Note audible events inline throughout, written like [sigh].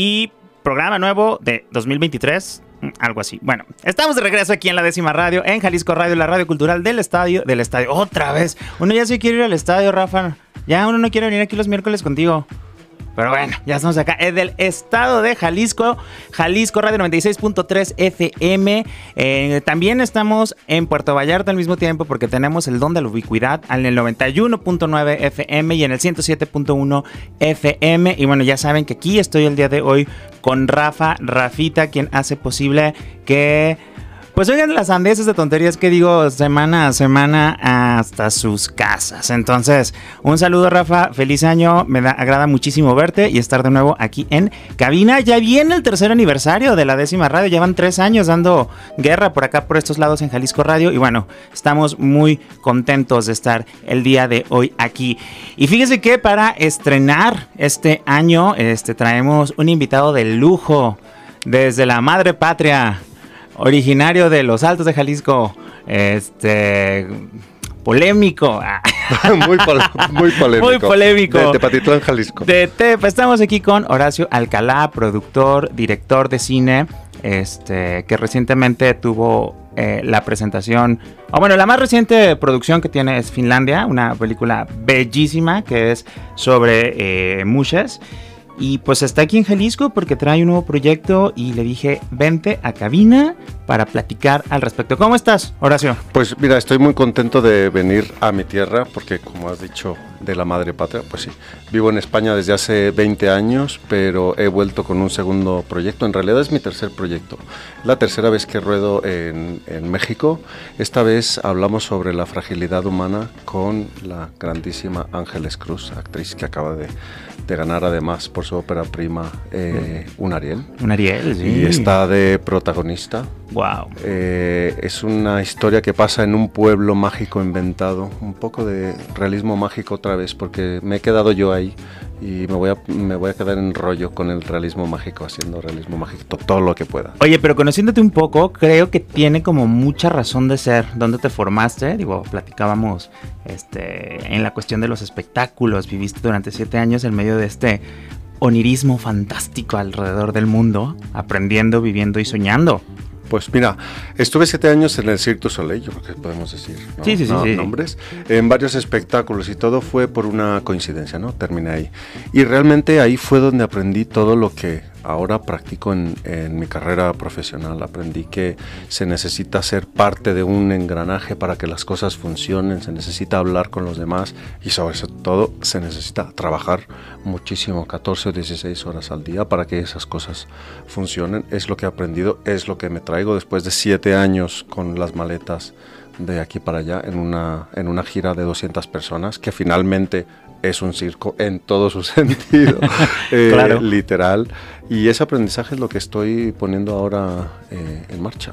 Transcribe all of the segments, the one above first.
y programa nuevo de 2023. mm, Algo así. Bueno, estamos de regreso aquí en la décima radio, en Jalisco Radio, la radio cultural del estadio, del estadio. Otra vez. Uno ya se quiere ir al estadio, Rafa. Ya uno no quiere venir aquí los miércoles contigo. Pero bueno, ya estamos acá. Es del estado de Jalisco, Jalisco Radio 96.3 FM. Eh, también estamos en Puerto Vallarta al mismo tiempo porque tenemos el don de la ubicuidad en el 91.9 FM y en el 107.1 FM. Y bueno, ya saben que aquí estoy el día de hoy con Rafa Rafita, quien hace posible que pues oigan las andeses de tonterías que digo semana a semana hasta sus casas. Entonces, un saludo Rafa, feliz año, me da, agrada muchísimo verte y estar de nuevo aquí en cabina. Ya viene el tercer aniversario de la décima radio, llevan tres años dando guerra por acá, por estos lados en Jalisco Radio y bueno, estamos muy contentos de estar el día de hoy aquí. Y fíjese que para estrenar este año, este, traemos un invitado de lujo desde la madre patria originario de los Altos de Jalisco, este polémico, [laughs] muy, pol- muy polémico. Muy polémico. De Tepatitlán, Jalisco. de Tepa. Estamos aquí con Horacio Alcalá, productor, director de cine, este que recientemente tuvo eh, la presentación, o bueno, la más reciente producción que tiene es Finlandia, una película bellísima que es sobre eh, muchas. Y pues está aquí en Jalisco porque trae un nuevo proyecto y le dije, vente a cabina para platicar al respecto. ¿Cómo estás, Horacio? Pues mira, estoy muy contento de venir a mi tierra porque como has dicho de la madre patria, pues sí, vivo en España desde hace 20 años, pero he vuelto con un segundo proyecto. En realidad es mi tercer proyecto. La tercera vez que ruedo en, en México. Esta vez hablamos sobre la fragilidad humana con la grandísima Ángeles Cruz, actriz que acaba de, de ganar además por su ópera prima eh, un Ariel. Un Ariel, sí. Y está de protagonista. Wow. Eh, es una historia que pasa en un pueblo mágico inventado, un poco de realismo mágico otra vez, porque me he quedado yo ahí y me voy a, me voy a quedar en rollo con el realismo mágico, haciendo realismo mágico to- todo lo que pueda. Oye, pero conociéndote un poco, creo que tiene como mucha razón de ser. ¿Dónde te formaste? Digo, platicábamos este, en la cuestión de los espectáculos. Viviste durante siete años en medio de este onirismo fantástico alrededor del mundo, aprendiendo, viviendo y soñando. Pues mira, estuve siete años en el Cirque du Soleil, yo creo que podemos decir ¿no? Sí, sí, sí, No, sí. nombres, en varios espectáculos y todo fue por una coincidencia, ¿no? Terminé ahí. Y realmente ahí fue donde aprendí todo lo que ahora practico en, mi carrera profesional. Aprendí que se necesita ser parte de un engranaje para que las cosas funcionen, se necesita hablar con los demás y sobre todo se necesita trabajar muchísimo, 14 o 16 horas al día para que esas cosas funcionen. Es lo que he aprendido, es lo que me traigo después de siete años con las maletas de aquí para allá en una, en una gira de 200 personas que finalmente es un circo en todo su [laughs] sentido, [laughs] eh, Claro. literal. Y ese aprendizaje es lo que estoy poniendo ahora eh, en marcha.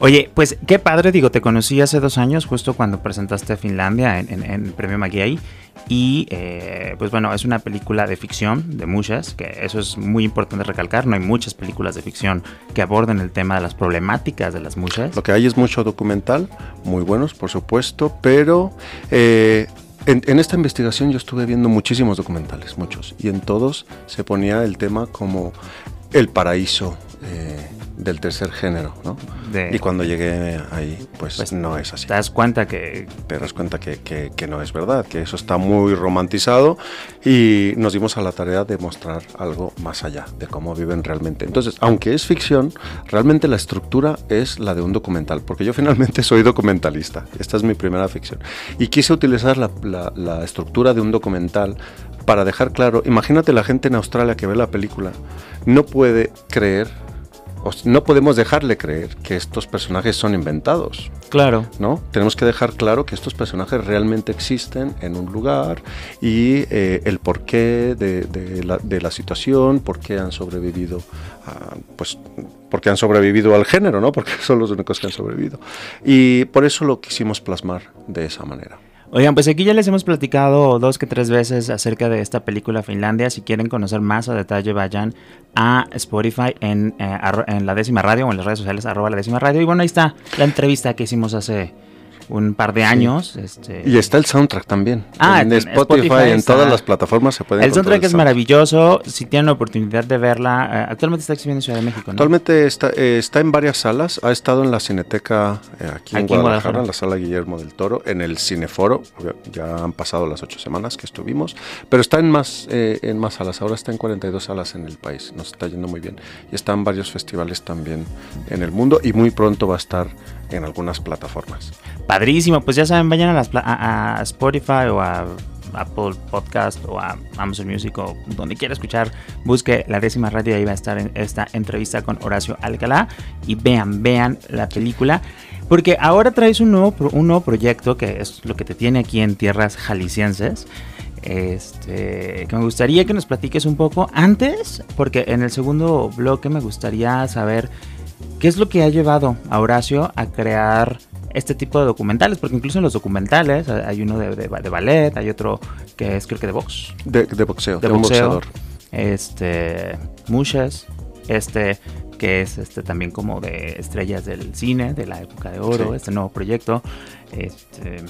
Oye, pues qué padre, digo, te conocí hace dos años, justo cuando presentaste Finlandia en, en- en el premio Maguey. Y eh, pues bueno, es una película de ficción, de muchas, que eso es muy importante recalcar. No hay muchas películas de ficción que aborden el tema de las problemáticas de las muchas. Lo que hay es mucho documental, muy buenos, por supuesto, pero eh, en, en esta investigación yo estuve viendo muchísimos documentales, muchos, y en todos se ponía el tema como el paraíso eh, del tercer género, ¿no? De- Y cuando llegué ahí, pues, Pues, no es así. Te das cuenta que Te das cuenta que, que- que no es verdad, que eso está muy romantizado y nos dimos a la tarea de mostrar algo más allá de cómo viven realmente. Entonces, aunque es ficción, realmente la estructura es la de un documental, porque yo finalmente [laughs] soy documentalista, esta es mi primera ficción. Y quise utilizar la, la- la estructura de un documental para dejar claro, imagínate la gente en Australia que ve la película, no puede creer no podemos dejarle creer que estos personajes son inventados. Claro. ¿No? Tenemos que dejar claro que estos personajes realmente existen en un lugar y eh, el porqué de, la, de, la, situación, por qué han sobrevivido, pues porque han sobrevivido al género, ¿no? [laughs] Porque son los únicos que han sobrevivido. Y por eso lo quisimos plasmar de esa manera. Oigan, pues aquí ya les hemos platicado dos que tres veces acerca de esta película Finlandia. Si quieren conocer más a detalle, vayan a Spotify en, eh, la décima radio o en las redes sociales arroba la décima radio. Y bueno, ahí está la entrevista que hicimos hace un par de años. Este... Y está el soundtrack también. Ah, en, Spotify, en todas las plataformas se puede El soundtrack es maravilloso. Si tienen la oportunidad de verla, eh, actualmente está exhibiendo en Ciudad de México. ¿no? Actualmente está, eh, está en varias salas. Ha estado en la Cineteca eh, aquí, en, Guadalajara, en la sala Guillermo del Toro, en el Cineforo. Ya han pasado las ocho semanas que estuvimos, pero está en más, en más salas. Ahora está en 42 salas en el país. Nos está yendo muy bien. Y está en varios festivales también en el mundo y muy pronto va a estar en algunas plataformas. Padrísimo, pues ya saben, vayan a, las, a, Spotify o a Apple Podcast o a Amazon Music o donde quiera escuchar, busque la décima radio y ahí va a estar en esta entrevista con Horacio Alcalá y vean, vean la película. Porque ahora traes un nuevo, un nuevo proyecto que es lo que te tiene aquí en tierras jaliscienses. Este, que me gustaría que nos platiques un poco antes, porque en el segundo bloque me gustaría saber qué es lo que ha llevado a Horacio a crear este tipo de documentales, porque incluso en los documentales hay uno de, de, ballet, hay otro que es creo que de box. De, boxeo, de, boxeador. Este, muchas, este que es este también como de estrellas del cine, de la época de oro, este nuevo proyecto. Este...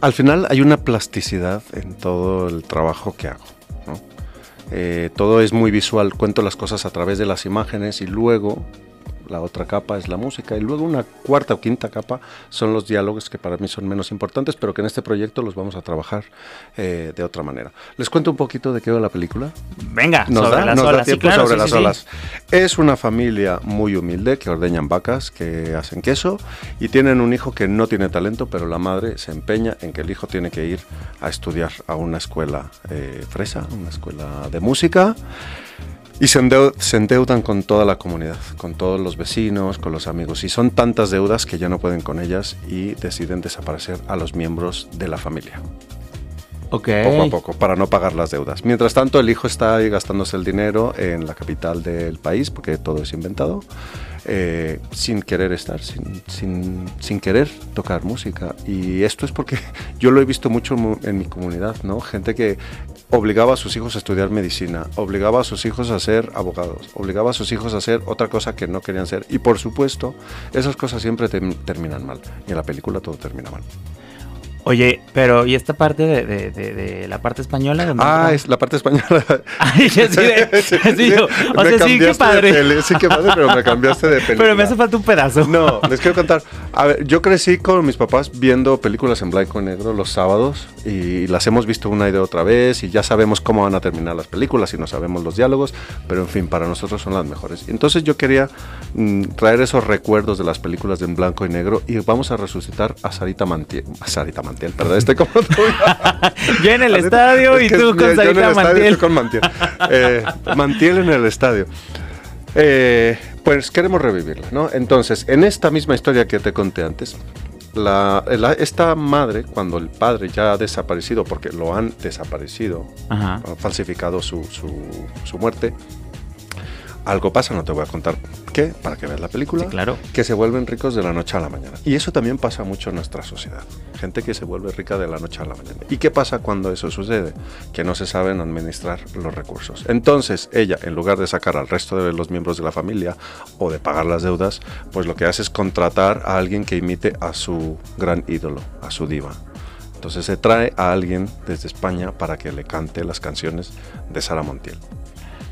Al final hay una plasticidad en todo el trabajo que hago. Eh, todo es muy visual, cuento las cosas a través de las imágenes y luego la otra capa es la música y luego una cuarta o quinta capa son los diálogos que para mí son menos importantes, pero que en este proyecto los vamos a trabajar eh, de otra manera. ¿Les cuento un poquito de qué va la película? Venga, sobre las olas. sobre las olas. Es una familia muy humilde que ordeñan vacas, que hacen queso y tienen un hijo que no tiene talento, pero la madre se empeña en que el hijo tiene que ir a estudiar a una escuela eh, fresa, una escuela de música. Y se, endeudan con toda la comunidad, con todos los vecinos, con los amigos. Y son tantas deudas que ya no pueden con ellas y deciden desaparecer a los miembros de la familia. Okay. Poco a poco, para no pagar las deudas. Mientras tanto, el hijo está ahí gastándose el dinero en la capital del país, porque todo es inventado, eh, sin querer estar, sin, sin, sin, querer tocar música. Y esto es porque [laughs] yo lo he visto mucho en mi comunidad, ¿no? Gente que obligaba a sus hijos a estudiar medicina, obligaba a sus hijos a ser abogados, obligaba a sus hijos a hacer otra cosa que no querían ser. Y por supuesto, esas cosas siempre terminan mal. Y en la película todo termina mal. Oye, pero ¿y esta parte de, de, de, la parte española? Ah, es la parte española. [laughs] Ay, [laughs] sí, sí, o sea, sí, qué padre. sí, qué padre, pero me cambiaste de película. [laughs] Pero me hace falta un pedazo. No, les quiero contar. A ver, yo crecí con mis papás viendo películas en blanco y negro los sábados y las hemos visto una y de otra vez y ya sabemos cómo van a terminar las películas y no sabemos los diálogos, pero en fin, para nosotros son las mejores. Entonces yo quería mm, traer esos recuerdos de las películas en blanco y negro y vamos a resucitar a Sarita Mantiel. A Sarita Mantiel, perdón, estoy como tú. [laughs] yo en el estadio y tú con Sarita Mantiel. con Mantiel. Eh, Mantiel en el estadio. Eh, pues queremos revivirla, ¿no? Entonces, en esta misma historia que te conté antes, la, esta madre, cuando el padre ya ha desaparecido, porque lo han desaparecido, han falsificado su, su, su muerte, algo pasa, no te voy a contar qué, para que veas la película, claro. que se vuelven ricos de la noche a la mañana. Y eso también pasa mucho en nuestra sociedad. Gente que se vuelve rica de la noche a la mañana. ¿Y qué pasa cuando eso sucede? Que no se saben administrar los recursos. Entonces, ella, en lugar de sacar al resto de los miembros de la familia o de pagar las deudas, pues lo que hace es contratar a alguien que imite a su gran ídolo, a su diva. Entonces se trae a alguien desde España para que le cante las canciones de Sara Montiel.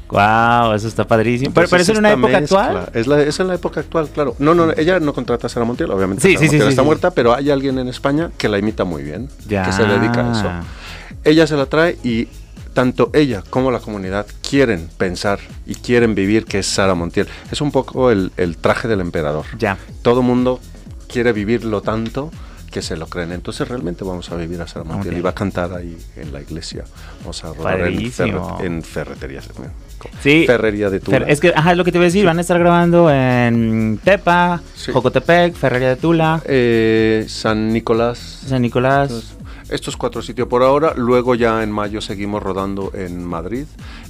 Wow, eso está padrísimo. pero, pero es en una época actual. Es, la, es en la época actual, claro. No, no, ella no contrata a Sara Montiel, obviamente. Sí, sí, sí, está muerta, pero hay alguien en España que la imita muy bien, que se dedica a eso. Ella se la trae y tanto ella como la comunidad quieren pensar y quieren vivir que es Sara Montiel. Es un poco el, el traje del emperador. Ya. Todo mundo quiere vivirlo tanto que se lo creen. Entonces realmente vamos a vivir a Sara Montiel y va a cantar ahí en la iglesia. Vamos a rodar en, ferreterías. Sí. Ferrería de Tula. Es que, ajá, es lo que te iba a decir. Van a estar grabando en Tepa, Sí. Jocotepec, Ferrería de Tula, Eh, San Nicolás. San Nicolás. Estos cuatro sitios por ahora, luego ya en mayo seguimos rodando en Madrid.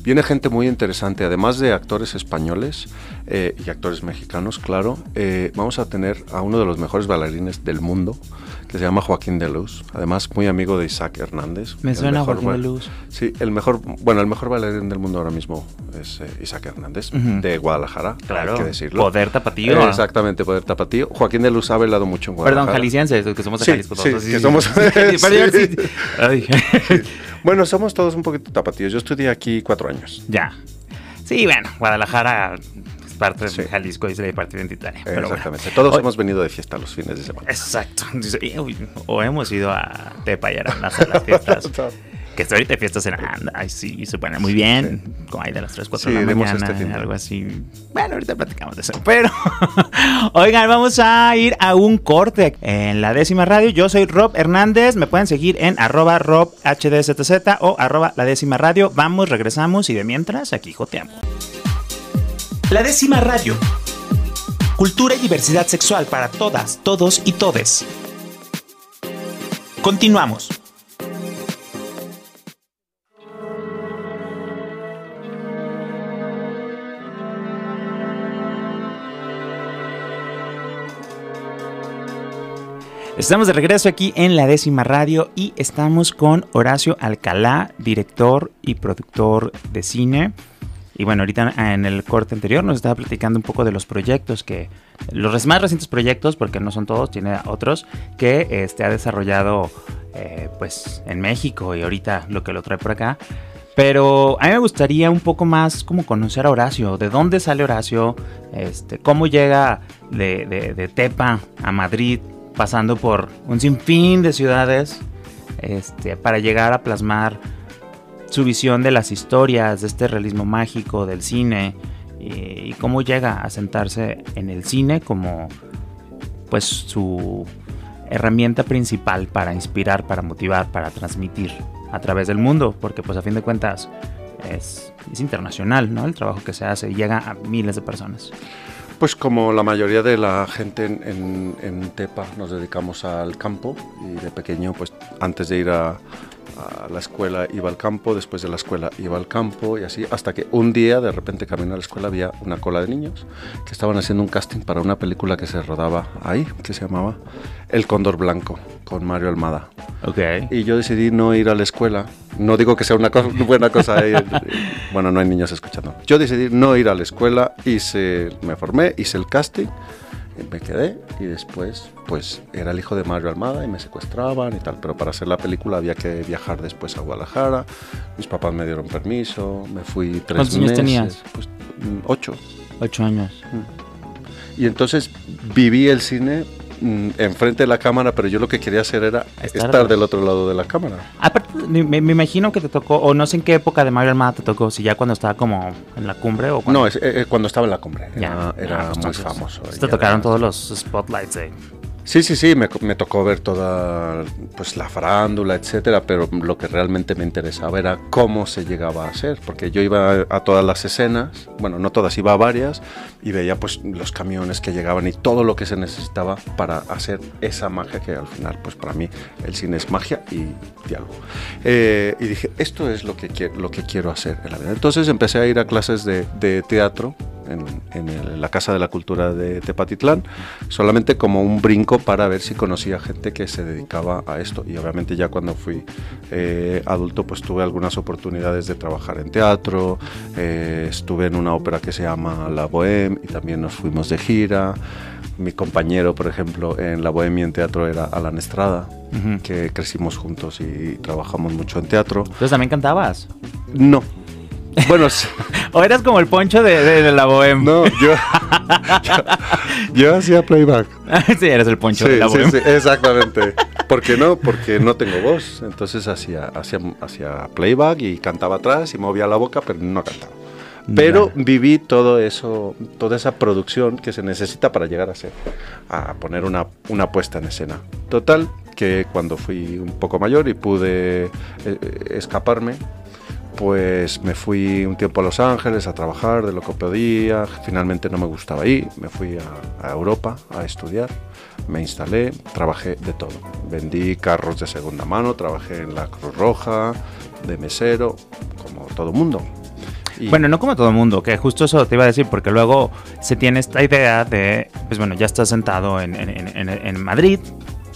Viene gente muy interesante, además de actores españoles eh, y actores mexicanos, claro. eh, vamos a tener a uno de los mejores bailarines del mundo, que se llama Joaquín de Luz, además muy amigo de Isaac Hernández. Me suena mejor Joaquín de Luz. Sí, el mejor, bueno, el mejor bailarín del mundo ahora mismo es eh, Isaac Hernández, Ujú. de Guadalajara, Claro. hay que decirlo. Poder tapatío. Eh, exactamente, Poder Tapatío. Joaquín de Luz ha bailado mucho en Guadalajara. Perdón, jaliscienses, que somos de Sí, Jalisco. sí, todos. que somos- [laughs] [laughs] sí. sí-. Bueno, somos todos un poquito tapatíos. Yo estudié aquí cuatro años. Ya. Sí, bueno, Guadalajara es parte Sí. de Jalisco y es la parte identitaria. Bueno. Exactamente. Todos Hoy- hemos venido de fiesta los fines de semana. Exacto. "Y, uy, O hemos ido a Tepa y Arandas a las fiestas. [laughs] que estoy ahorita en Aranda. Ay, sí, se pone muy bien. Como hay de las 3, 4 Sí, de la mañana. este de- algo así. Bueno, ahorita platicamos de eso. Pero, [laughs] oigan, vamos a ir a un corte en la décima radio. Yo soy Rob Hernández. Me pueden seguir en arroba robhdzzz o arroba la décima radio. Vamos, regresamos y de mientras aquí joteamos. La décima radio. Cultura y diversidad sexual para todas, todos y todes. Continuamos. Estamos de regreso aquí en la décima radio y estamos con Horacio Alcalá, director y productor de cine. Y bueno, ahorita en el corte anterior nos estaba platicando un poco de los proyectos que, los más recientes proyectos, porque no son todos, tiene otros, que este, ha desarrollado eh, pues en México y ahorita lo que lo trae por acá. Pero a mí me gustaría un poco más como conocer a Horacio, de dónde sale Horacio, este, cómo llega de, de- de Tepa a Madrid, pasando por un sinfín de ciudades, este, para llegar a plasmar su visión de las historias, de este realismo mágico del cine, y, cómo llega a sentarse en el cine como pues su herramienta principal para inspirar, para motivar, para transmitir a través del mundo, porque pues a fin de cuentas es, es internacional, ¿no? El trabajo que se hace llega a miles de personas. Pues como la mayoría de la gente en, Tepa nos dedicamos al campo y de pequeño, pues antes de ir a, a la escuela iba al campo, después de la escuela iba al campo y así, hasta que un día de repente camino a la escuela había una cola de niños que estaban haciendo un casting para una película que se rodaba ahí, que se llamaba El Cóndor Blanco, con Mario Almada. Ok. Y yo decidí no ir a la escuela. No digo que sea una co- [laughs] buena cosa. eh, bueno, no hay niños escuchando. Yo decidí no ir a la escuela, hice, me formé, hice el casting, me quedé y después, pues era el hijo de Mario Almada y me secuestraban y tal. Pero para hacer la película había que viajar después a Guadalajara. Mis papás me dieron permiso, me fui tres ¿Cuántos años meses. tenías? Pues mm, ocho. Ocho años. Y entonces viví el cine mm, enfrente de la cámara, pero yo lo que quería hacer era Estar- estar del otro lado de la cámara. Aparte, me, imagino que te tocó, o no sé en qué época de Mario Almada te tocó, si ya cuando estaba como en la cumbre o cuando... No, es, eh, eh, cuando estaba en la cumbre. Ya, Era, era ah, pues muy entonces, famoso. Te Ya tocaron era- todos los spotlights de... Sí, sí, sí, me, tocó ver toda pues, la farándula, etcétera, pero lo que realmente me interesaba era cómo se llegaba a hacer, porque yo iba a, todas las escenas, bueno, no todas, iba a varias, y veía pues los camiones que llegaban y todo lo que se necesitaba para hacer esa magia que al final, pues para mí, el cine es magia y diálogo. Eh, y dije, esto es lo que, lo que quiero hacer en la vida. Entonces empecé a ir a clases de teatro en, en el- la Casa de la Cultura de Tepatitlán, solamente como un brinco para ver si conocía gente que se dedicaba a esto. Y obviamente ya cuando fui eh, adulto, pues tuve algunas oportunidades de trabajar en teatro, eh, estuve en una ópera que se llama La Bohème y también nos fuimos de gira. Mi compañero, por ejemplo, en La Bohème y en teatro era Alan Estrada, Ujú. que crecimos juntos y trabajamos mucho en teatro. Entonces también cantabas. No. Bueno. [laughs] O eras como el poncho de, de- de la bohème. No, yo, yo, yo hacía playback. [laughs] sí, eres el poncho Sí, de la bohème. sí, exactamente. ¿Por qué no? Porque no tengo voz. Entonces hacía, hacía, hacía playback y cantaba atrás y movía la boca, pero no cantaba. Pero viví todo eso, toda esa producción que se necesita para llegar a ser, a poner una, una puesta en escena. Total, que cuando fui un poco mayor y pude eh, eh, escaparme, pues me fui un tiempo a Los Ángeles a trabajar de lo que podía. Finalmente no me gustaba ahí, me fui a, Europa a estudiar. Me instalé, trabajé de todo. Vendí carros de segunda mano, trabajé en la Cruz Roja, de mesero, como todo mundo. Y bueno, no como todo el mundo, que justo eso te iba a decir, porque luego se tiene esta idea de, pues bueno, ya estás sentado en, en, en, en Madrid,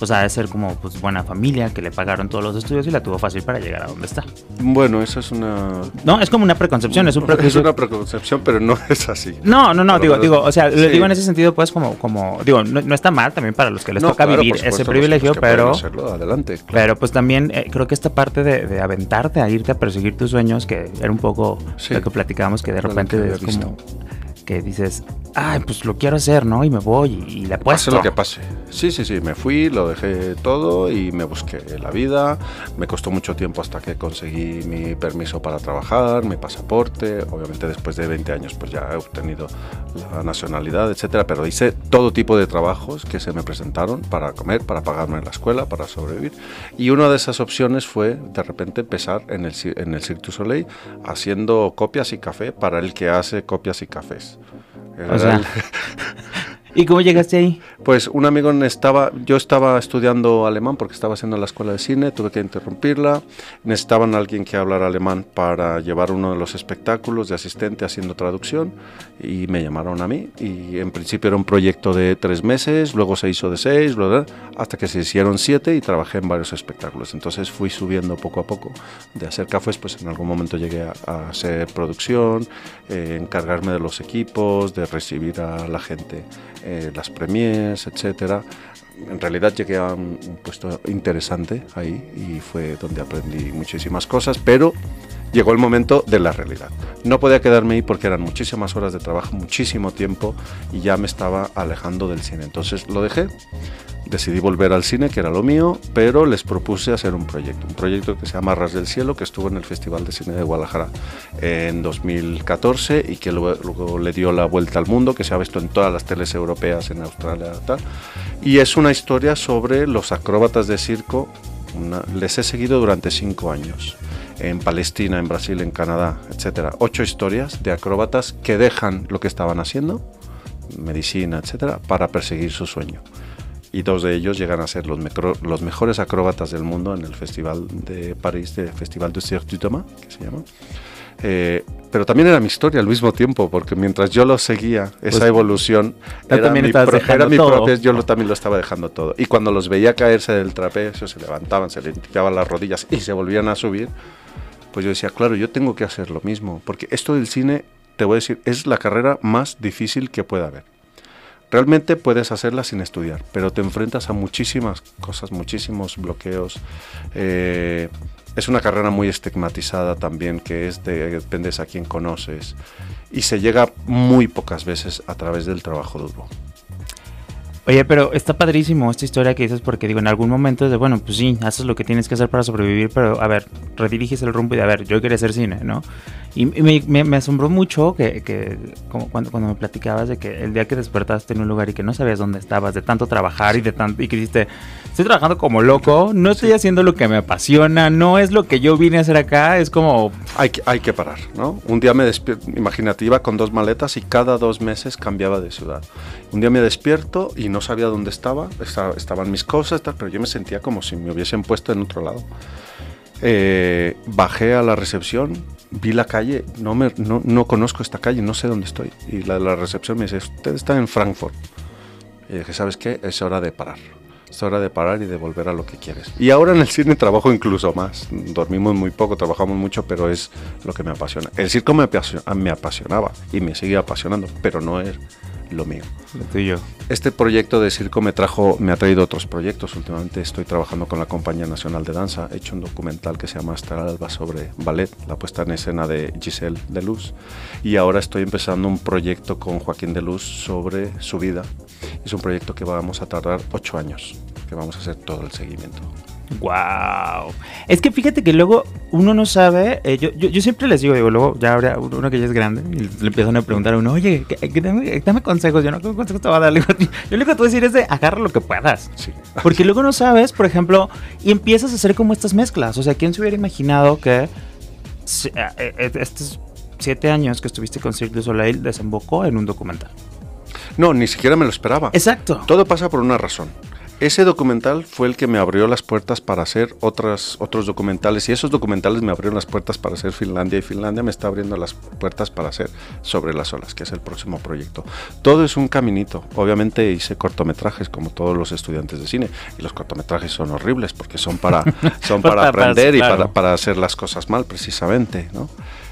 o sea, de ser como pues, buena familia, que le pagaron todos los estudios y la tuvo fácil para llegar a donde está. Bueno, eso es una... No, es como una preconcepción, es un Es una preconcepción, pero no [laughs] es así. No, no, no, digo, digo, o sea, sí. lo digo en ese sentido, pues como, como digo, no, no está mal también para los que les no, toca claro, vivir ese privilegio, pero... Hacerlo, adelante. Claro. Pero pues también eh, creo que esta parte de, de, aventarte a irte a perseguir tus sueños, que era un poco sí. lo que platicábamos, que de repente es como que dices, ay, pues lo quiero hacer, ¿no? Y me voy y le apuesto. Pase lo que pase. Sí, sí, sí, me fui, lo dejé todo y me busqué la vida. Me costó mucho tiempo hasta que conseguí mi permiso para trabajar, mi pasaporte. Obviamente después de 20 años pues ya he obtenido la nacionalidad, etcétera, pero hice todo tipo de trabajos que se me presentaron para comer, para pagarme la escuela, para sobrevivir. Y una de esas opciones fue de repente empezar en el, en el Cirque du Soleil haciendo copias y café para el que hace copias y cafés. O sea, [laughs] ¿Y cómo llegaste ahí? Pues un amigo estaba, yo estaba estudiando alemán porque estaba haciendo la escuela de cine, tuve que interrumpirla. Necesitaban alguien que hablara alemán para llevar uno de los espectáculos de asistente haciendo traducción y me llamaron a mí. Y en principio era un proyecto de tres meses, luego se hizo de seis, hasta que se hicieron siete y trabajé en varios espectáculos. Entonces fui subiendo poco a poco de hacer cafés, pues en algún momento llegué a, a hacer producción, eh, encargarme de los equipos, de recibir a la gente eh, las premiers, etcétera. En realidad llegué a un, un, puesto interesante ahí y fue donde aprendí muchísimas cosas, pero llegó el momento de la realidad. No podía quedarme ahí porque eran muchísimas horas de trabajo, muchísimo tiempo y ya me estaba alejando del cine. Entonces lo dejé, decidí volver al cine, que era lo mío, pero les propuse hacer un proyecto, un proyecto que se llama Ras del Cielo, que estuvo en el Festival de Cine de Guadalajara en 2014 y que luego, le dio la vuelta al mundo, que se ha visto en todas las teles europeas, en Australia tal. Y es una historia sobre los acróbatas de circo, les he seguido durante cinco años en Palestina, en Brasil, en Canadá, etcétera. Ocho historias de acróbatas que dejan lo que estaban haciendo, medicina, etcétera, para perseguir su sueño. Y dos de ellos llegan a ser los, los mejores acróbatas del mundo en el Festival de París, el Festival du Cirque du Thomas, que se llama. Eh, pero también era mi historia al mismo tiempo, porque mientras yo lo seguía, esa pues, evolución, era mi, era mi propia, yo lo, también lo estaba dejando todo. Y cuando los veía caerse del trapecio, se levantaban, se limpiaban las rodillas y se volvían a subir, pues yo decía, claro, yo tengo que hacer lo mismo, porque esto del cine, te voy a decir, es la carrera más difícil que pueda haber. Realmente puedes hacerla sin estudiar, pero te enfrentas a muchísimas cosas, muchísimos bloqueos. Eh, es una carrera muy estigmatizada también, que es de, dependes a quién conoces, y se llega muy pocas veces a través del trabajo duro. Oye, pero está padrísimo esta historia que dices porque digo, en algún momento de, bueno, pues sí, haces lo que tienes que hacer para sobrevivir, pero a ver, rediriges el rumbo y de, a ver, yo quería hacer cine, ¿no? Y me, me, me asombró mucho que, que como cuando, cuando me platicabas de que el día que despertaste en un lugar y que no sabías dónde estabas, de tanto trabajar y de tanto, y que dijiste, estoy trabajando como loco, no estoy haciendo lo que me apasiona, no es lo que yo vine a hacer acá, es como... Hay que, hay que parar, ¿no? Un día me despierto, imagínate, iba con dos maletas y cada dos meses cambiaba de ciudad. Un día me despierto y no sabía dónde estaba, estaba estaban mis cosas, pero yo me sentía como si me hubiesen puesto en otro lado. Eh, bajé a la recepción, vi la calle, no, me, no, no, conozco esta calle, no sé dónde estoy. Y la, la recepción me dice, usted está en Frankfurt. Y dije, ¿sabes qué? Es hora de parar. Es hora de parar y de volver a lo que quieres. Y ahora en el cine trabajo incluso más. Dormimos muy poco, trabajamos mucho, pero es lo que me apasiona. El circo me, apasiona, me apasionaba y me sigue apasionando, pero no es lo mío. Lo tuyo. Este proyecto de circo me trajo, me ha traído otros proyectos. Últimamente estoy trabajando con la Compañía Nacional de Danza. He hecho un documental que se llama Hasta Alba sobre ballet, la puesta en escena de Giselle de Luz. Y ahora estoy empezando un proyecto con Joaquín de Luz sobre su vida. Es un proyecto que vamos a tardar ocho años, que vamos a hacer todo el seguimiento. Wow. Es que fíjate que luego uno no sabe. Eh, yo, yo, yo, siempre les digo, digo, luego ya habrá uno que ya es grande y le empiezan a preguntar a uno, oye, que, que dame, dame, consejos. Yo no, ¿qué consejos te voy a dar? Yo lo que te voy a decir es de agarra lo que puedas. Sí. Porque luego no sabes, por ejemplo, y empiezas a hacer como estas mezclas. O sea, ¿quién se hubiera imaginado que eh, eh, estos siete años que estuviste con Cirque du Soleil desembocó en un documental. No, ni siquiera me lo esperaba. Exacto. Todo pasa por una razón. Ese documental fue el que me abrió las puertas para hacer otras, otros documentales y esos documentales me abrieron las puertas para hacer Finlandia y Finlandia me está abriendo las puertas para hacer Sobre las olas, que es el próximo proyecto. Todo es un caminito. Obviamente hice cortometrajes como todos los estudiantes de cine y los cortometrajes son horribles porque son para, [laughs] son para aprender y para, para hacer las cosas mal precisamente, ¿no?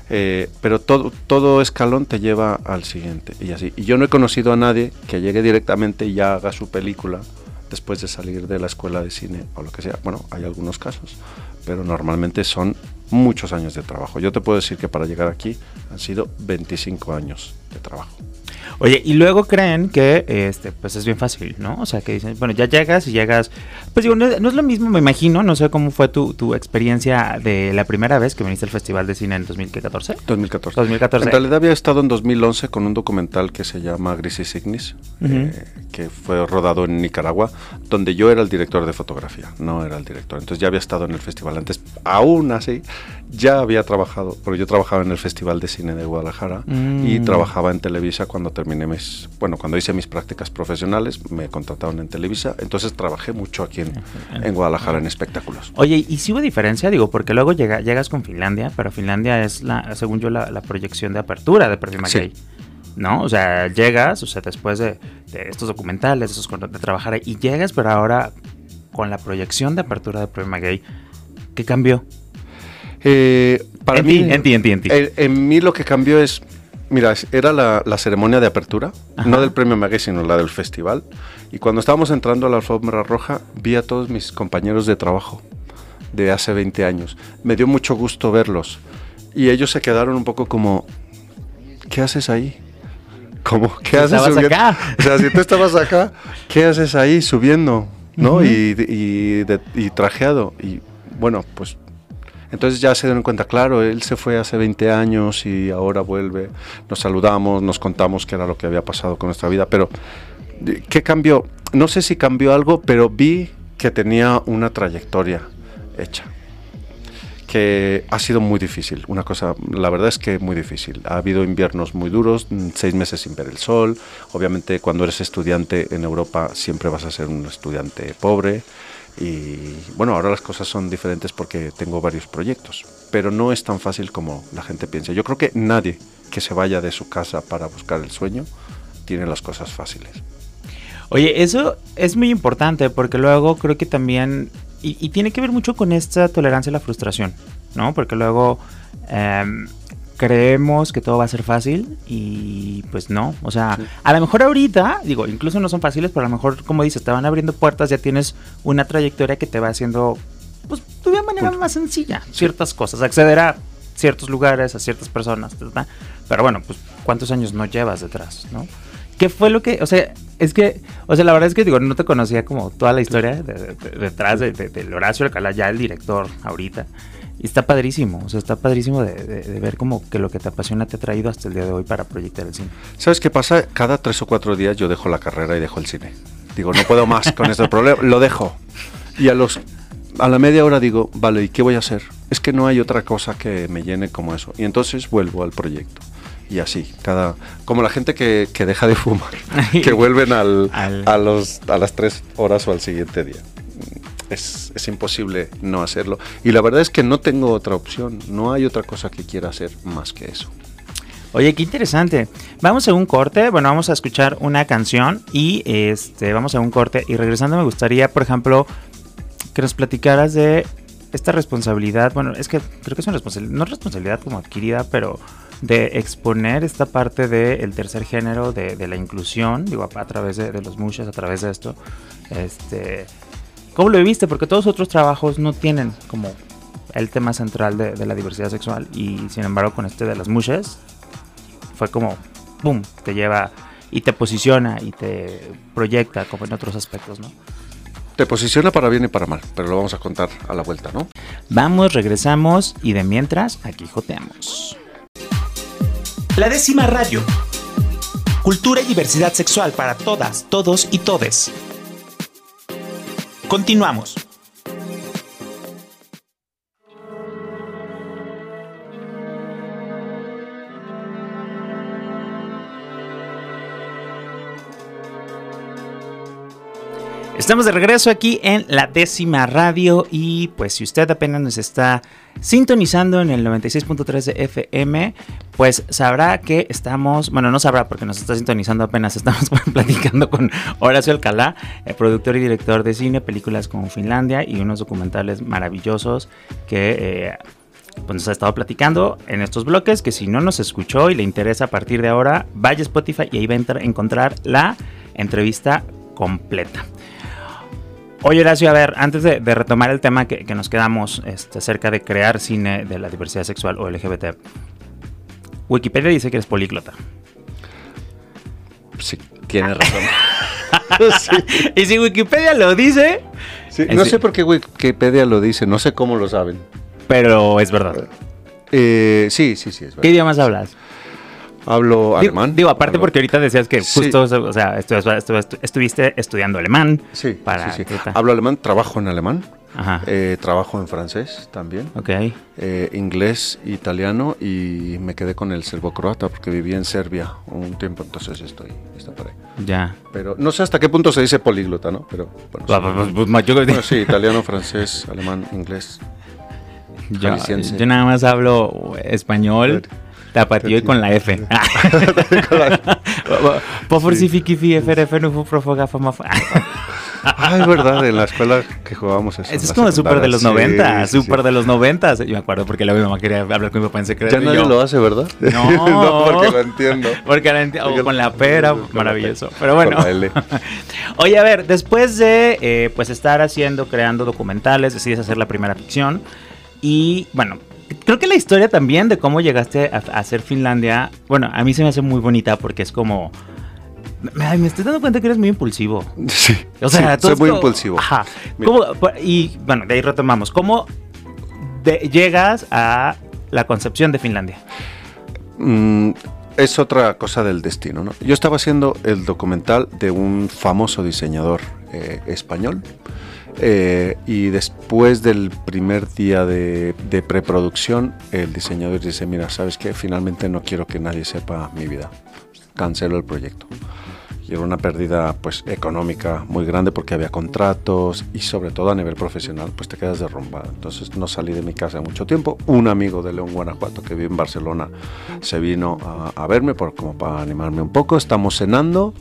Eh, pero todo, todo escalón te lleva al siguiente y así. Y yo no he conocido a nadie que llegue directamente y ya haga su película después de salir de la escuela de cine o lo que sea. Bueno, hay algunos casos, pero normalmente son muchos años de trabajo. Yo te puedo decir que para llegar aquí han sido 25 años de trabajo. Oye, y luego creen que este, pues es bien fácil, ¿no? O sea, que dicen, bueno, ya llegas y llegas. Pues digo, no, es lo mismo, me imagino, no sé cómo fue tu, tu, experiencia de la primera vez que viniste al Festival de Cine en 2014. 2014. 2014. En realidad había estado en 2011 con un documental que se llama Grisis Ignis, eh, que fue rodado en Nicaragua, donde yo era el director de fotografía, no era el director. Entonces ya había estado en el festival antes. Aún así, ya había trabajado, porque yo trabajaba en el Festival de Cine de Guadalajara y mm. trabajaba en Televisa cuando terminé mis, bueno, cuando hice mis prácticas profesionales, me contrataron en Televisa, entonces trabajé mucho aquí en, Guadalajara en espectáculos. Oye, ¿y si hubo diferencia? Digo, porque luego llega, llegas con Finlandia, pero Finlandia es, la, según yo, la, proyección de apertura de Perfil sí. ¿no? O sea, llegas, o sea, después de, estos documentales, esos, de trabajar ahí, y llegas, pero ahora con la proyección de apertura de Prima Gay, ¿qué cambió? Eh, para en mí, ti, en ti, en ti, en ti. En, mí lo que cambió es, mira, era la, ceremonia de apertura, no del premio Maggie, sino la del festival. Y cuando estábamos entrando a la alfombra roja, vi a todos mis compañeros de trabajo de hace 20 años. Me dio mucho gusto verlos. Y ellos se quedaron un poco como, ¿qué haces ahí? Como, ¿qué haces subiendo? acá? O sea, si tú estabas acá, ¿qué haces ahí subiendo? ¿No? y, y, y trajeado. Y bueno, pues entonces ya se dieron cuenta, claro, él se fue hace 20 años y ahora vuelve, nos saludamos, nos contamos qué era lo que había pasado con nuestra vida, pero ¿qué cambió? No sé si cambió algo, pero vi que tenía una trayectoria hecha que ha sido muy difícil. Una cosa, la verdad es que muy difícil. Ha habido inviernos muy duros, seis meses sin ver el sol. Obviamente, cuando eres estudiante en Europa, siempre vas a ser un estudiante pobre. Y bueno, ahora las cosas son diferentes porque tengo varios proyectos, pero no es tan fácil como la gente piensa. Yo creo que nadie que se vaya de su casa para buscar el sueño tiene las cosas fáciles. Oye, eso es muy importante porque luego creo que también, y, tiene que ver mucho con esta tolerancia a la frustración, ¿no? Porque luego em, creemos que todo va a ser fácil y pues no. O sea, a lo mejor ahorita, digo, incluso no son fáciles, pero a lo mejor, como dices, te van abriendo puertas, ya tienes una trayectoria que te va haciendo, pues, de una manera más sencilla, ciertas cosas, acceder a ciertos lugares, a ciertas personas, pero bueno, pues, ¿cuántos años no llevas detrás, no? ¿Qué fue lo que, o sea, es que, o sea, la verdad es que digo, no te conocía como toda la historia detrás de, de, Horacio Alcalá, ya el director ahorita. Y está padrísimo, o sea, está padrísimo de, ver como que lo que te apasiona te ha traído hasta el día de hoy para proyectar el cine. ¿Sabes qué pasa? Cada tres o cuatro días yo dejo la carrera y dejo el cine. Digo, no puedo más con este problema, lo dejo. Y a los a la media hora digo, vale, ¿y qué voy a hacer? Es que no hay otra cosa que me llene como eso. Y entonces vuelvo al proyecto. Y así, cada como la gente que, que deja de fumar, [laughs] que vuelven al, A, los, a las tres horas o al siguiente día es, es, imposible no hacerlo. Y la verdad es que no tengo otra opción, no hay otra cosa que quiera hacer más que eso. Oye, qué interesante. Vamos a un corte, bueno, vamos a escuchar una canción y este, vamos a un corte. Y regresando me gustaría, por ejemplo, que nos platicaras de esta responsabilidad, bueno, es que creo que es una responsabilidad, no responsabilidad como adquirida, pero de exponer esta parte del tercer género, de, de, la inclusión, digo, a, través de, de, los muchos, a través de esto, este, ¿Cómo lo viste? Porque todos otros trabajos no tienen como el tema central de, la diversidad sexual y sin embargo con este de las mujeres fue como, ¡boom!, te lleva y te posiciona y te proyecta como en otros aspectos, ¿no? Te posiciona para bien y para mal, pero lo vamos a contar a la vuelta, ¿no? Vamos, regresamos y de mientras aquí joteamos. La décima radio. Cultura y diversidad sexual para todas, todos y todes. Continuamos. Estamos de regreso aquí en la décima radio y pues si usted apenas nos está sintonizando en el 96.3 de FM, pues sabrá que estamos, bueno, no sabrá porque nos está sintonizando apenas, estamos [laughs] platicando con Horacio Alcalá, el productor y director de cine, películas como Finlandia y unos documentales maravillosos que... Eh, pues nos ha estado platicando en estos bloques que si no nos escuchó y le interesa a partir de ahora, vaya a Spotify y ahí va a encontrar la entrevista completa. Oye, Horacio, a ver, antes de, retomar el tema que, nos quedamos este, acerca de crear cine de la diversidad sexual o LGBT, Wikipedia dice que eres políglota. Sí, tiene razón. [laughs] Y si Wikipedia lo dice... no sé por qué Wikipedia lo dice, no sé cómo lo saben. Pero es verdad. Eh, sí, sí, sí, es verdad. ¿Qué idiomas hablas? Hablo alemán. Digo, aparte porque ahorita decías que justo, o sea, estuviste estudiando alemán. Sí, para sí, sí. Hablo alemán, trabajo en alemán. Ajá. Eh, trabajo en francés también. Ok. Eh, inglés, italiano y me quedé con el serbo-croata porque viví en Serbia un tiempo, entonces estoy, está por ahí. Ya. Pero no sé hasta qué punto se dice políglota, ¿no? Pero bueno. sí, pues, pues, yo... sí italiano, francés, alemán, inglés. Yo, yo, nada más hablo español. Tapatío y con la F. Por si fiki FRF no fue Ay, verdad, en la escuela que jugábamos eso. Eso es como súper de los 90, súper de los 90. Yo me acuerdo porque la mi mamá quería hablar con mi papá en secreto. Ya nadie lo hace, ¿verdad? No, [laughs] no porque lo entiendo. [laughs] Porque lo entiendo. con la pera, maravilloso. Pero bueno. [laughs] Oye, a ver, después de eh, pues estar haciendo, creando documentales, decides hacer la primera ficción. Y bueno, creo que la historia también de cómo llegaste a, hacer Finlandia, bueno, a mí se me hace muy bonita porque es como... me estoy dando cuenta que eres muy impulsivo. Sí. O sea, soy muy impulsivo. Ajá. y bueno, de ahí retomamos. ¿Cómo llegas a la concepción de Finlandia? Mm, es otra cosa del destino, ¿no? Yo estaba haciendo el documental de un famoso diseñador eh, español eh, y después del primer día de, preproducción, el diseñador dice, mira, ¿sabes qué? Finalmente no quiero que nadie sepa mi vida. Cancelo el proyecto. Y era una pérdida pues, económica muy grande porque había contratos y sobre todo a nivel profesional pues te quedas derrumbado. Entonces no salí de mi casa mucho tiempo. Un amigo de León, Guanajuato, que vive en Barcelona, se vino a, verme por, como para animarme un poco. Estamos cenando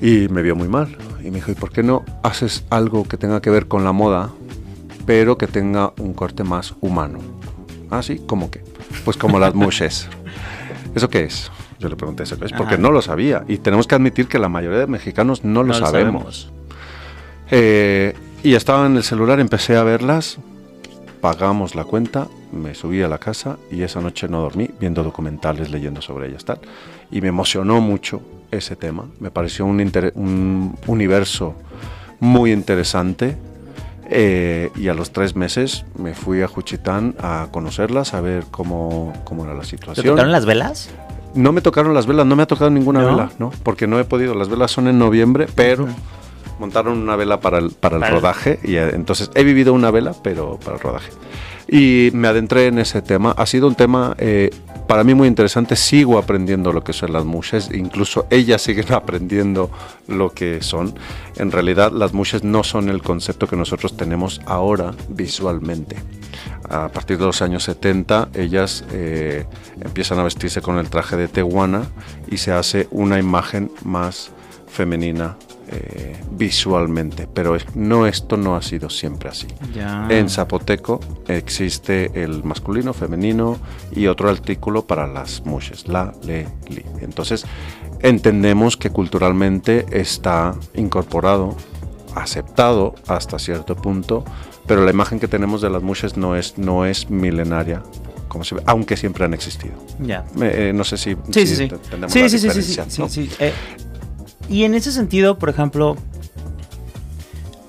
y me vio muy mal y me dijo, ¿y por qué no haces algo que tenga que ver con la moda, pero que tenga un corte más humano? Ah, sí, ¿cómo que? Pues como las mushes. [laughs] ¿Eso qué es? Yo le pregunté eso, es porque no lo sabía. Y tenemos que admitir que la mayoría de mexicanos no, lo, sabemos. Eh, y estaba en el celular, empecé a verlas, pagamos la cuenta, me subí a la casa y esa noche no dormí viendo documentales, leyendo sobre ellas, tal. Y me emocionó mucho ese tema. Me pareció un, un universo muy interesante. Eh, y a los tres meses me fui a Juchitán a conocerlas, a ver cómo, cómo era la situación. ¿Te tocaron las velas? No me tocaron las velas, no me ha tocado ninguna vela, ¿no? Porque no he podido. Las velas son en noviembre, pero montaron una vela para el, para el rodaje. Y eh, entonces he vivido una vela, pero para el rodaje. Y me adentré en ese tema. Ha sido un tema eh, para mí muy interesante. Sigo aprendiendo lo que son las mushes. Incluso ellas siguen [laughs] aprendiendo lo que son. En realidad las mushes no son el concepto que nosotros tenemos ahora visualmente. A partir de los años 70 ellas eh, empiezan a vestirse con el traje de tehuana y se hace una imagen más femenina eh, visualmente, pero no esto no ha sido siempre así. En zapoteco existe el masculino, femenino y otro artículo para las mujeres, la, le, li. Entonces entendemos que culturalmente está incorporado, aceptado hasta cierto punto, pero la imagen que tenemos de las mujeres no es, no es milenaria como se ve, aunque siempre han existido. Ya. Eh, no sé si, sí, sí, sí. sí, sí, sí, sí, sí, eh, y en ese sentido, por ejemplo,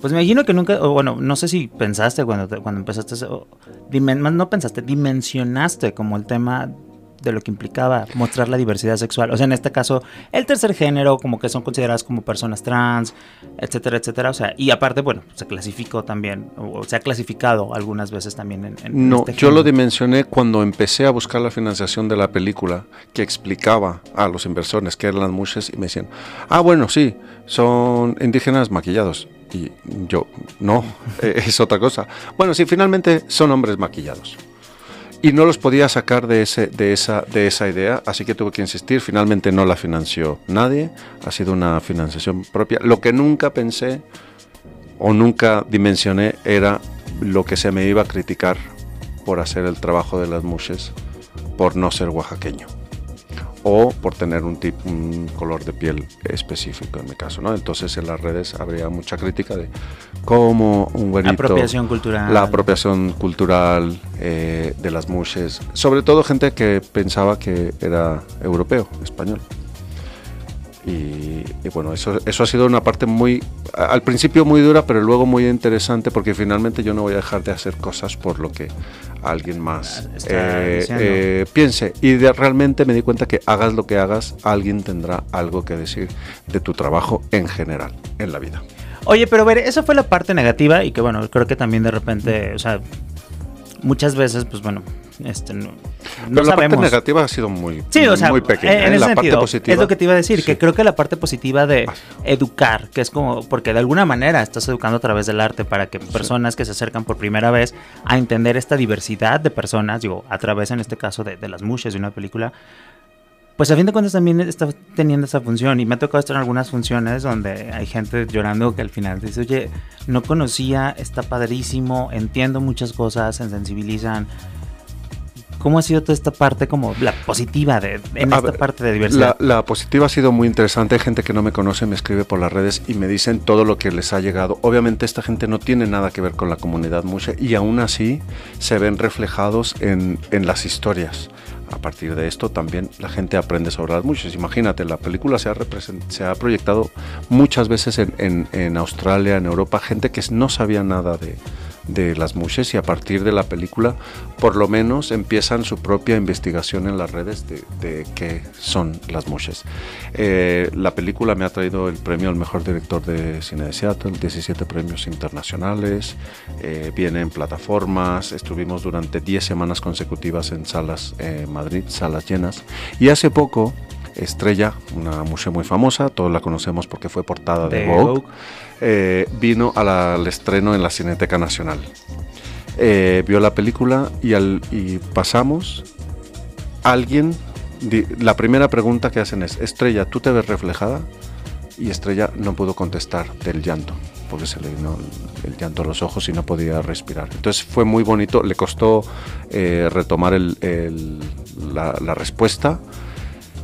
pues me imagino que nunca, o bueno, no sé si pensaste cuando, cuando empezaste, no pensaste, dimensionaste como el tema de lo que implicaba mostrar la diversidad sexual. O sea, en este caso, el tercer género, como que son consideradas como personas trans, etcétera, etcétera. O sea, y aparte, bueno, se clasificó también, o se ha clasificado algunas veces también en... en no, este yo lo dimensioné cuando empecé a buscar la financiación de la película, que explicaba a los inversores que eran las mushes y me decían, ah, bueno, sí, son indígenas maquillados. Y yo, no, [laughs] es otra cosa. Bueno, sí, finalmente son hombres maquillados. Y no los podía sacar de, esa idea, así que tuve que insistir. Finalmente no la financió nadie, ha sido una financiación propia. Lo que nunca pensé o nunca dimensioné era lo que se me iba a criticar por hacer el trabajo de las mushes por no ser oaxaqueño o por tener un, tipo, un color de piel específico en mi caso, ¿no? Entonces en las redes habría mucha crítica de cómo un güerito... Apropiación cultural. La apropiación cultural eh, de las mushes. Sobre todo gente que pensaba que era europeo, español. Y, y, bueno, eso, eso ha sido una parte muy, al principio muy dura, pero luego muy interesante porque finalmente yo no voy a dejar de hacer cosas por lo que alguien más eh, eh, piense. Y de, realmente me di cuenta que hagas lo que hagas, alguien tendrá algo que decir de tu trabajo en general, en la vida. Oye, pero a ver, esa fue la parte negativa y que bueno, creo que también de repente, o sea, muchas veces, pues bueno, este, no, no la sabemos. parte negativa ha sido muy, sí, o sea, muy pequeña. En ¿eh? ese la sentido, parte positiva. es lo que te iba a decir, sí. que creo que la parte positiva de educar, que es como, porque de alguna manera estás educando a través del arte para que personas que se acercan por primera vez a entender esta diversidad de personas, digo, a través en este caso de, de las mushes de una película, pues a fin de cuentas también está teniendo esa función y me ha tocado estar en algunas funciones donde hay gente llorando que al final dice, oye, no conocía, está padrísimo, entiendo muchas cosas, se sensibilizan. ¿Cómo ha sido toda esta parte como la positiva de, en A esta ver, parte de diversidad? La, la, positiva ha sido muy interesante. Hay gente que no me conoce, me escribe por las redes y me dicen todo lo que les ha llegado. Obviamente esta gente no tiene nada que ver con la comunidad mushe y aún así se ven reflejados en, en las historias. A partir de esto también la gente aprende sobre las mushes. Imagínate, la película se ha, se ha proyectado muchas veces en, en, en, Australia, en Europa, gente que no sabía nada de, de las mushes y a partir de la película por lo menos empiezan su propia investigación en las redes de, de qué son las mushes. Eh, la película me ha traído el premio al mejor director de cine de Seattle, 17 premios internacionales, eh, viene en plataformas, estuvimos durante 10 semanas consecutivas en salas eh, Madrid, salas llenas y hace poco Estrella, una mushe muy famosa, todos la conocemos porque fue portada de, de Vogue, Vogue. Eh, vino a la, al estreno en la Cineteca Nacional. Eh, vio la película y, al, y pasamos. Alguien, di, la primera pregunta que hacen es, Estrella, ¿tú te ves reflejada? Y Estrella no pudo contestar del llanto, porque se le vino el, el llanto a los ojos y no podía respirar. Entonces fue muy bonito, le costó eh, retomar el, el, la, la respuesta.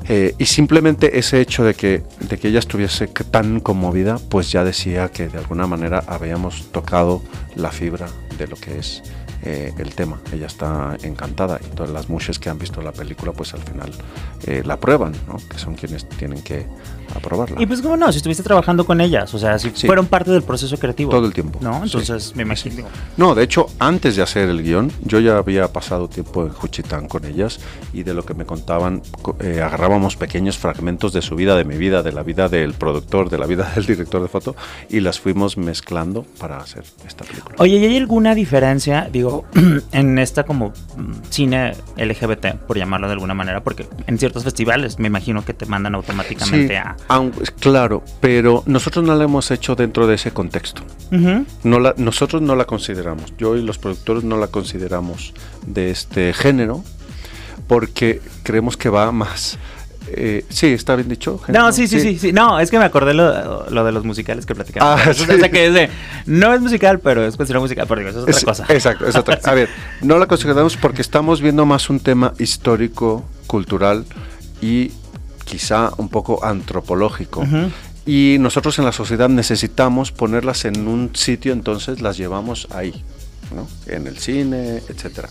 Eh, y simplemente ese hecho de que, de que ella estuviese tan conmovida, pues ya decía que de alguna manera habíamos tocado la fibra de lo que es eh, el tema. Ella está encantada y todas las mushes que han visto la película, pues al final eh, la prueban, ¿no? que son quienes tienen que aprobarla. Y pues cómo no, si estuviste trabajando con ellas, o sea, si sí. fueron parte del proceso creativo. Todo el tiempo. ¿No? Entonces sí. me imagino. No, de hecho, antes de hacer el guion, yo ya había pasado tiempo en Juchitán con ellas y de lo que me contaban, eh, agarrábamos pequeños fragmentos de su vida, de mi vida, de la vida del productor, de la vida del director de foto y las fuimos mezclando para hacer esta película. Oye, ¿y hay alguna diferencia, digo, [clears throat] en esta como mm, cine LGBT, por llamarlo de alguna manera? Porque en ciertos festivales me imagino que te mandan automáticamente sí. a aunque, claro, pero nosotros no la hemos hecho dentro de ese contexto. Uh -huh. no la, nosotros no la consideramos. Yo y los productores no la consideramos de este género porque creemos que va más. Eh, sí, está bien dicho. No, sí, sí, sí, sí, No, es que me acordé lo, lo de los musicales que platicamos. Ah, sí. o sea, que es de, no es musical, pero es considerado musical, pero digo, eso es otra es, cosa. Exacto, es otra. [laughs] A ver, no la consideramos porque estamos viendo más un tema histórico, cultural y quizá un poco antropológico. Uh -huh. Y nosotros en la sociedad necesitamos ponerlas en un sitio, entonces las llevamos ahí, ¿no? en el cine, etcétera.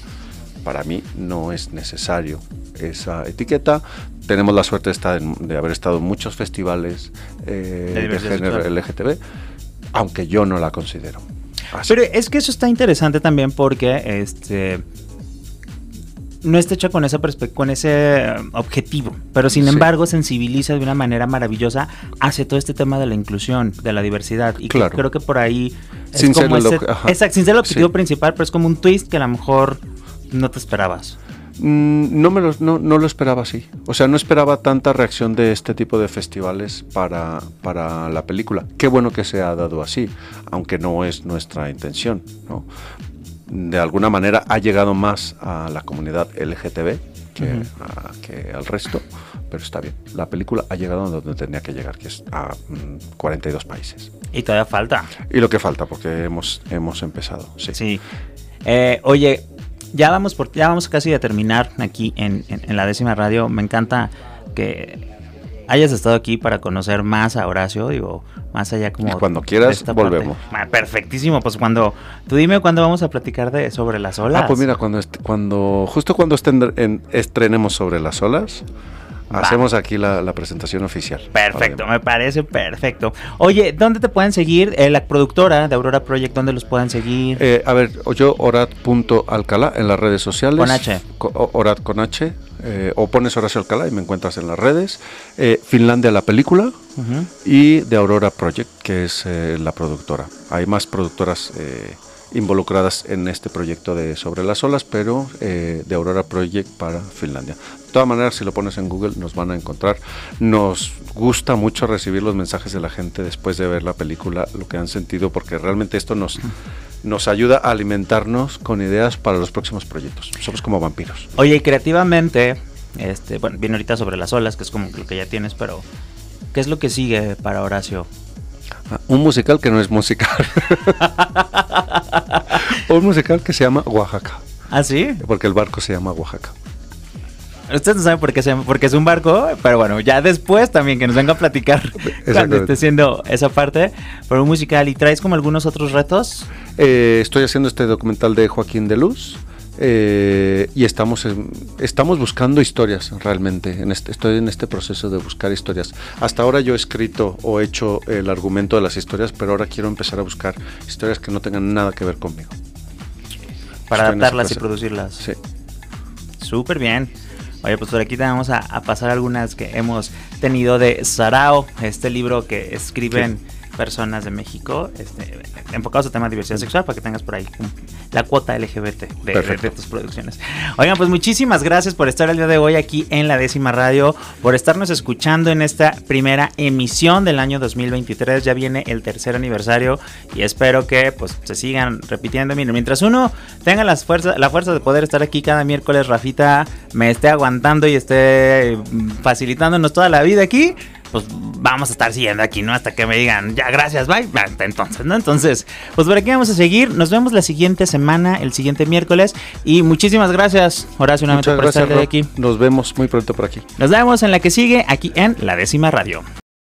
Para mí no es necesario esa etiqueta. Tenemos la suerte de, estar en, de haber estado en muchos festivales eh, de, género sexual. LGTB, aunque yo no la considero. Así. Pero es que eso está interesante también porque este no está hecha con esa con ese eh, objetivo, pero sin embargo sensibiliza de una manera maravillosa hacia todo este tema de la inclusión, de la diversidad. Y creo que por ahí es sin como ser ese, sin ser el objetivo principal, pero es como un twist que a lo mejor no te esperabas. Mm, no, me lo, no, no, lo esperaba así. O sea, no esperaba tanta reacción de este tipo de festivales para, para la película. Qué bueno que se ha dado así, aunque no es nuestra intención. ¿no? De alguna manera ha llegado más a la comunidad LGTB que, que al resto, pero está bien. La película ha llegado a donde tenía que llegar, que es a 42 mm, países. Y todavía falta. Y lo que falta, porque hemos, hemos empezado. Sí. sí. Eh, oye, ya vamos, por, ya vamos casi a terminar aquí en, la décima radio. Me encanta que hayas estado aquí para conocer más a Horacio, digo, más allá como... cuando quieras, volvemos. Ah, perfectísimo, pues cuando... Tú dime cuándo vamos a platicar de sobre las olas. Ah, pues mira, cuando, cuando justo cuando en, estrenemos sobre las olas, Hacemos aquí la, presentación oficial. Perfecto, me parece perfecto. Oye, ¿dónde te pueden seguir? Eh, la productora de Aurora Project, ¿dónde los pueden seguir? Eh, a ver, yo orat.alcalá en las redes sociales. Con H. orat con H. Eh, o pones Horacio Alcalá y me encuentras en las redes. Finlandia la película y de Aurora Project, que es la productora. Hay más productoras involucradas en este proyecto de Sobre las Olas, pero de Aurora Project para Finlandia todas maneras, si lo pones en Google, nos van a encontrar. Nos gusta mucho recibir los mensajes de la gente después de ver la película, lo que han sentido, porque realmente esto nos, nos ayuda a alimentarnos con ideas para los próximos proyectos. Somos como vampiros. Oye, y creativamente, este, bueno, viene ahorita sobre las olas, que es como lo que ya tienes, pero ¿qué es lo que sigue para Horacio? Un musical que no es musical. [laughs] un musical que se llama Oaxaca. ¿Ah, sí? Porque el barco se llama Oaxaca. Ustedes no saben por qué, se, porque es un barco, pero bueno, ya después también que nos venga a platicar [laughs] cuando esté haciendo esa parte. Pero un musical, ¿y traes como algunos otros retos? Eh, estoy haciendo este documental de Joaquín de Luz. Eh, y estamos, estamos buscando historias realmente. En este, estoy en este proceso de buscar historias. Hasta ahora yo he escrito o hecho el argumento de las historias, pero ahora quiero empezar a buscar historias que no tengan nada que ver conmigo. Para adaptarlas y producirlas. Sí. Súper bien. Oye, pues por aquí te vamos a, pasar algunas que hemos tenido de Sarao, este libro que escriben personas de México, este, enfocados al tema de diversidad sexual, para que tengas por ahí la cuota LGBT de, tus producciones. Oigan, pues muchísimas gracias por estar el día de hoy aquí en la décima radio, por estarnos escuchando en esta primera emisión del año 2023. Ya viene el tercer aniversario y espero que pues se sigan repitiendo. Miren, mientras uno tenga las fuerzas, la fuerza de poder estar aquí cada miércoles, Rafita me esté aguantando y esté facilitándonos toda la vida aquí pues vamos a estar siguiendo aquí, ¿no? Hasta que me digan, ya, gracias, bye. Entonces, ¿no? Entonces, pues por aquí vamos a seguir. Nos vemos la siguiente semana, el siguiente miércoles. Y muchísimas gracias, Horacio, nuevamente por estar aquí. Nos vemos muy pronto por aquí. Nos vemos en la que sigue, aquí en La Décima Radio.